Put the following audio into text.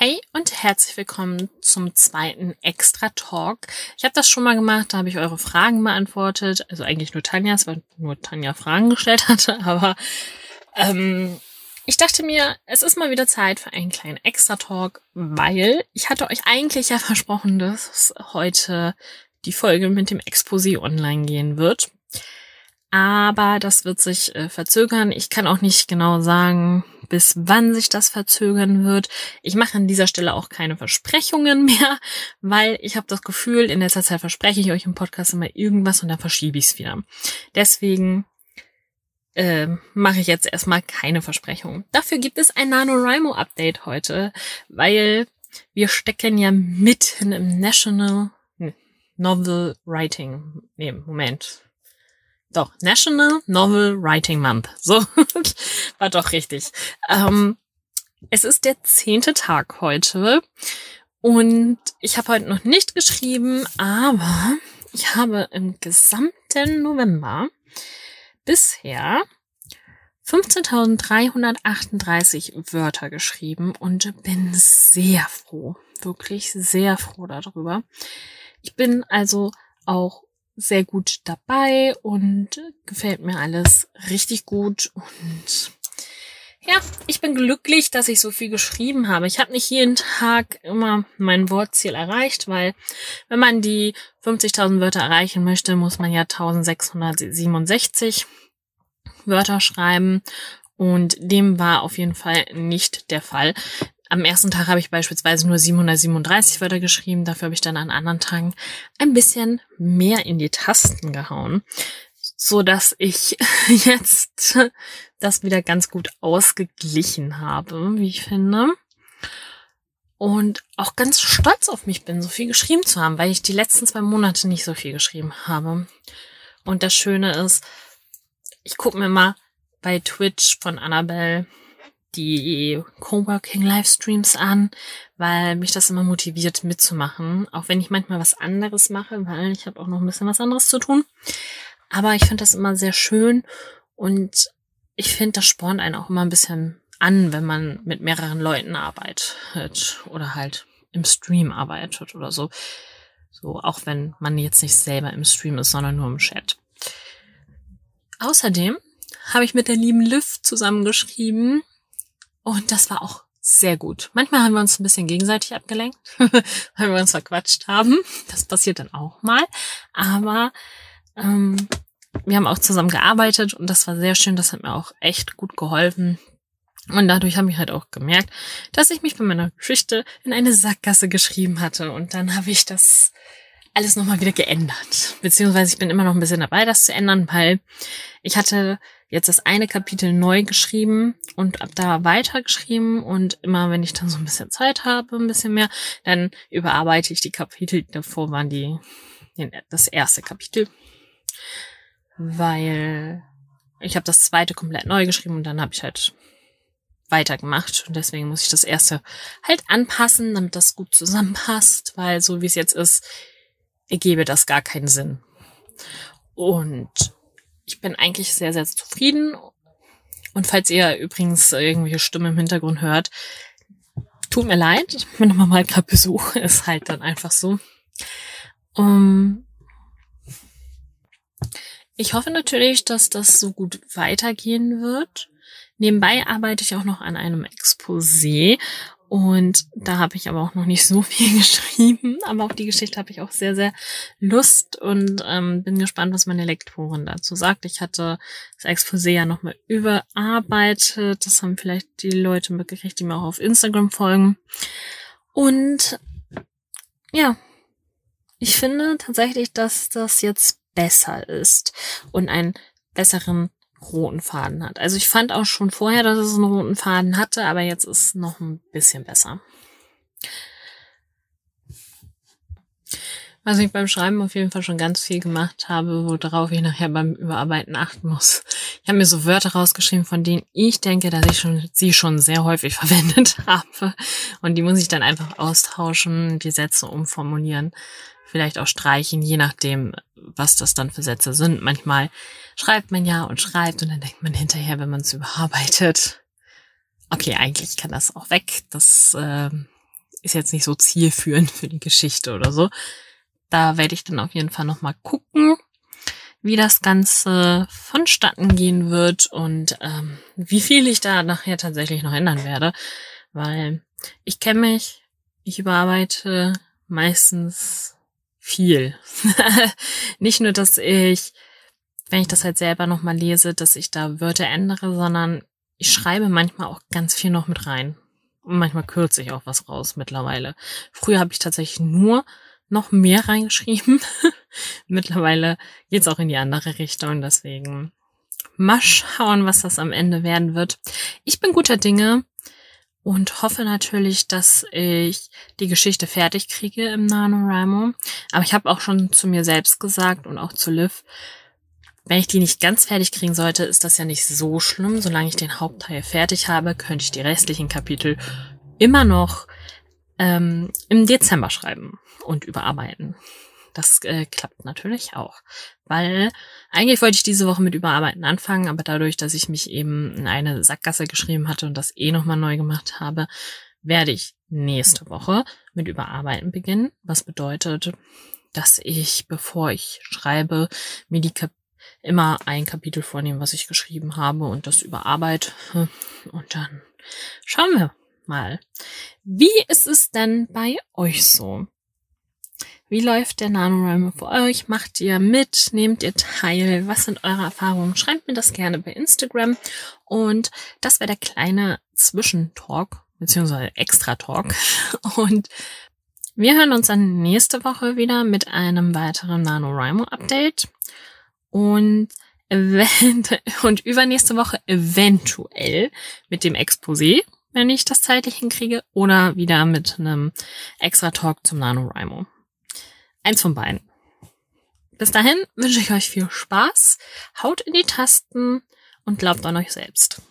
Hey und herzlich willkommen zum zweiten Extra Talk. Ich habe das schon mal gemacht, da habe ich eure Fragen beantwortet. Also eigentlich nur Tanjas, weil nur Tanja Fragen gestellt hatte. Aber ähm, ich dachte mir, es ist mal wieder Zeit für einen kleinen Extra Talk, weil ich hatte euch eigentlich ja versprochen, dass heute die Folge mit dem Exposé online gehen wird. Aber das wird sich äh, verzögern. Ich kann auch nicht genau sagen, bis wann sich das verzögern wird. Ich mache an dieser Stelle auch keine Versprechungen mehr, weil ich habe das Gefühl, in letzter Zeit verspreche ich euch im Podcast immer irgendwas und dann verschiebe ich es wieder. Deswegen äh, mache ich jetzt erstmal keine Versprechungen. Dafür gibt es ein NaNoWriMo-Update heute, weil wir stecken ja mitten im National Novel Writing. Nee, Moment. Doch, National Novel Writing Month. So, war doch richtig. Ähm, es ist der zehnte Tag heute und ich habe heute noch nicht geschrieben, aber ich habe im gesamten November bisher 15.338 Wörter geschrieben und bin sehr froh, wirklich sehr froh darüber. Ich bin also auch sehr gut dabei und gefällt mir alles richtig gut und ja, ich bin glücklich, dass ich so viel geschrieben habe. Ich habe nicht jeden Tag immer mein Wortziel erreicht, weil wenn man die 50.000 Wörter erreichen möchte, muss man ja 1667 Wörter schreiben und dem war auf jeden Fall nicht der Fall. Am ersten Tag habe ich beispielsweise nur 737 Wörter geschrieben, dafür habe ich dann an anderen Tagen ein bisschen mehr in die Tasten gehauen, so dass ich jetzt das wieder ganz gut ausgeglichen habe, wie ich finde. Und auch ganz stolz auf mich bin, so viel geschrieben zu haben, weil ich die letzten zwei Monate nicht so viel geschrieben habe. Und das Schöne ist, ich gucke mir mal bei Twitch von Annabelle die Coworking Livestreams an, weil mich das immer motiviert mitzumachen, auch wenn ich manchmal was anderes mache, weil ich habe auch noch ein bisschen was anderes zu tun. Aber ich finde das immer sehr schön und ich finde, das spornt einen auch immer ein bisschen an, wenn man mit mehreren Leuten arbeitet oder halt im Stream arbeitet oder so. So, auch wenn man jetzt nicht selber im Stream ist, sondern nur im Chat. Außerdem habe ich mit der lieben Liv zusammengeschrieben, und das war auch sehr gut. Manchmal haben wir uns ein bisschen gegenseitig abgelenkt, weil wir uns verquatscht haben. Das passiert dann auch mal. Aber ähm, wir haben auch zusammen gearbeitet und das war sehr schön. Das hat mir auch echt gut geholfen. Und dadurch habe ich halt auch gemerkt, dass ich mich bei meiner Geschichte in eine Sackgasse geschrieben hatte. Und dann habe ich das alles nochmal wieder geändert. Beziehungsweise ich bin immer noch ein bisschen dabei, das zu ändern, weil ich hatte jetzt das eine Kapitel neu geschrieben und ab da weitergeschrieben und immer wenn ich dann so ein bisschen Zeit habe, ein bisschen mehr, dann überarbeite ich die Kapitel. Davor waren die das erste Kapitel, weil ich habe das zweite komplett neu geschrieben und dann habe ich halt weitergemacht und deswegen muss ich das erste halt anpassen, damit das gut zusammenpasst, weil so wie es jetzt ist, ergebe das gar keinen Sinn. Und ich bin eigentlich sehr, sehr zufrieden. Und falls ihr übrigens irgendwelche Stimmen im Hintergrund hört, tut mir leid, wenn man mal gerade Besuch ist halt dann einfach so. Um, ich hoffe natürlich, dass das so gut weitergehen wird. Nebenbei arbeite ich auch noch an einem Exposé und da habe ich aber auch noch nicht so viel geschrieben. Aber auf die Geschichte habe ich auch sehr, sehr Lust und ähm, bin gespannt, was meine Lektorin dazu sagt. Ich hatte das Exposé ja nochmal überarbeitet. Das haben vielleicht die Leute mitgekriegt, die mir auch auf Instagram folgen. Und ja, ich finde tatsächlich, dass das jetzt besser ist und einen besseren roten Faden hat. Also ich fand auch schon vorher, dass es einen roten Faden hatte, aber jetzt ist es noch ein bisschen besser. Was ich beim Schreiben auf jeden Fall schon ganz viel gemacht habe, worauf ich nachher beim Überarbeiten achten muss. Ich habe mir so Wörter rausgeschrieben, von denen ich denke, dass ich schon, sie schon sehr häufig verwendet habe. Und die muss ich dann einfach austauschen, die Sätze umformulieren vielleicht auch streichen, je nachdem, was das dann für Sätze sind. Manchmal schreibt man ja und schreibt und dann denkt man hinterher, wenn man es überarbeitet, okay, eigentlich kann das auch weg. Das äh, ist jetzt nicht so zielführend für die Geschichte oder so. Da werde ich dann auf jeden Fall nochmal gucken, wie das Ganze vonstatten gehen wird und ähm, wie viel ich da nachher tatsächlich noch ändern werde. Weil ich kenne mich, ich überarbeite meistens viel. Nicht nur, dass ich, wenn ich das halt selber nochmal lese, dass ich da Wörter ändere, sondern ich schreibe manchmal auch ganz viel noch mit rein. Und manchmal kürze ich auch was raus mittlerweile. Früher habe ich tatsächlich nur noch mehr reingeschrieben. mittlerweile geht's auch in die andere Richtung, deswegen mal schauen, was das am Ende werden wird. Ich bin guter Dinge und hoffe natürlich, dass ich die Geschichte fertig kriege im NaNoWriMo. Aber ich habe auch schon zu mir selbst gesagt und auch zu Liv, wenn ich die nicht ganz fertig kriegen sollte, ist das ja nicht so schlimm. Solange ich den Hauptteil fertig habe, könnte ich die restlichen Kapitel immer noch ähm, im Dezember schreiben und überarbeiten. Das äh, klappt natürlich auch. Weil eigentlich wollte ich diese Woche mit Überarbeiten anfangen, aber dadurch, dass ich mich eben in eine Sackgasse geschrieben hatte und das eh nochmal neu gemacht habe, werde ich nächste Woche mit Überarbeiten beginnen. Was bedeutet, dass ich, bevor ich schreibe, mir die Kap immer ein Kapitel vornehmen, was ich geschrieben habe und das überarbeite. Und dann schauen wir mal. Wie ist es denn bei euch so? Wie läuft der NaNoWriMo für euch? Macht ihr mit? Nehmt ihr teil? Was sind eure Erfahrungen? Schreibt mir das gerne bei Instagram. Und das wäre der kleine Zwischentalk, beziehungsweise Extra-Talk. Und wir hören uns dann nächste Woche wieder mit einem weiteren NaNoWriMo-Update und und übernächste Woche eventuell mit dem Exposé, wenn ich das zeitlich hinkriege, oder wieder mit einem extra Talk zum NaNoWriMo. Eins von beiden. Bis dahin wünsche ich euch viel Spaß, haut in die Tasten und glaubt an euch selbst.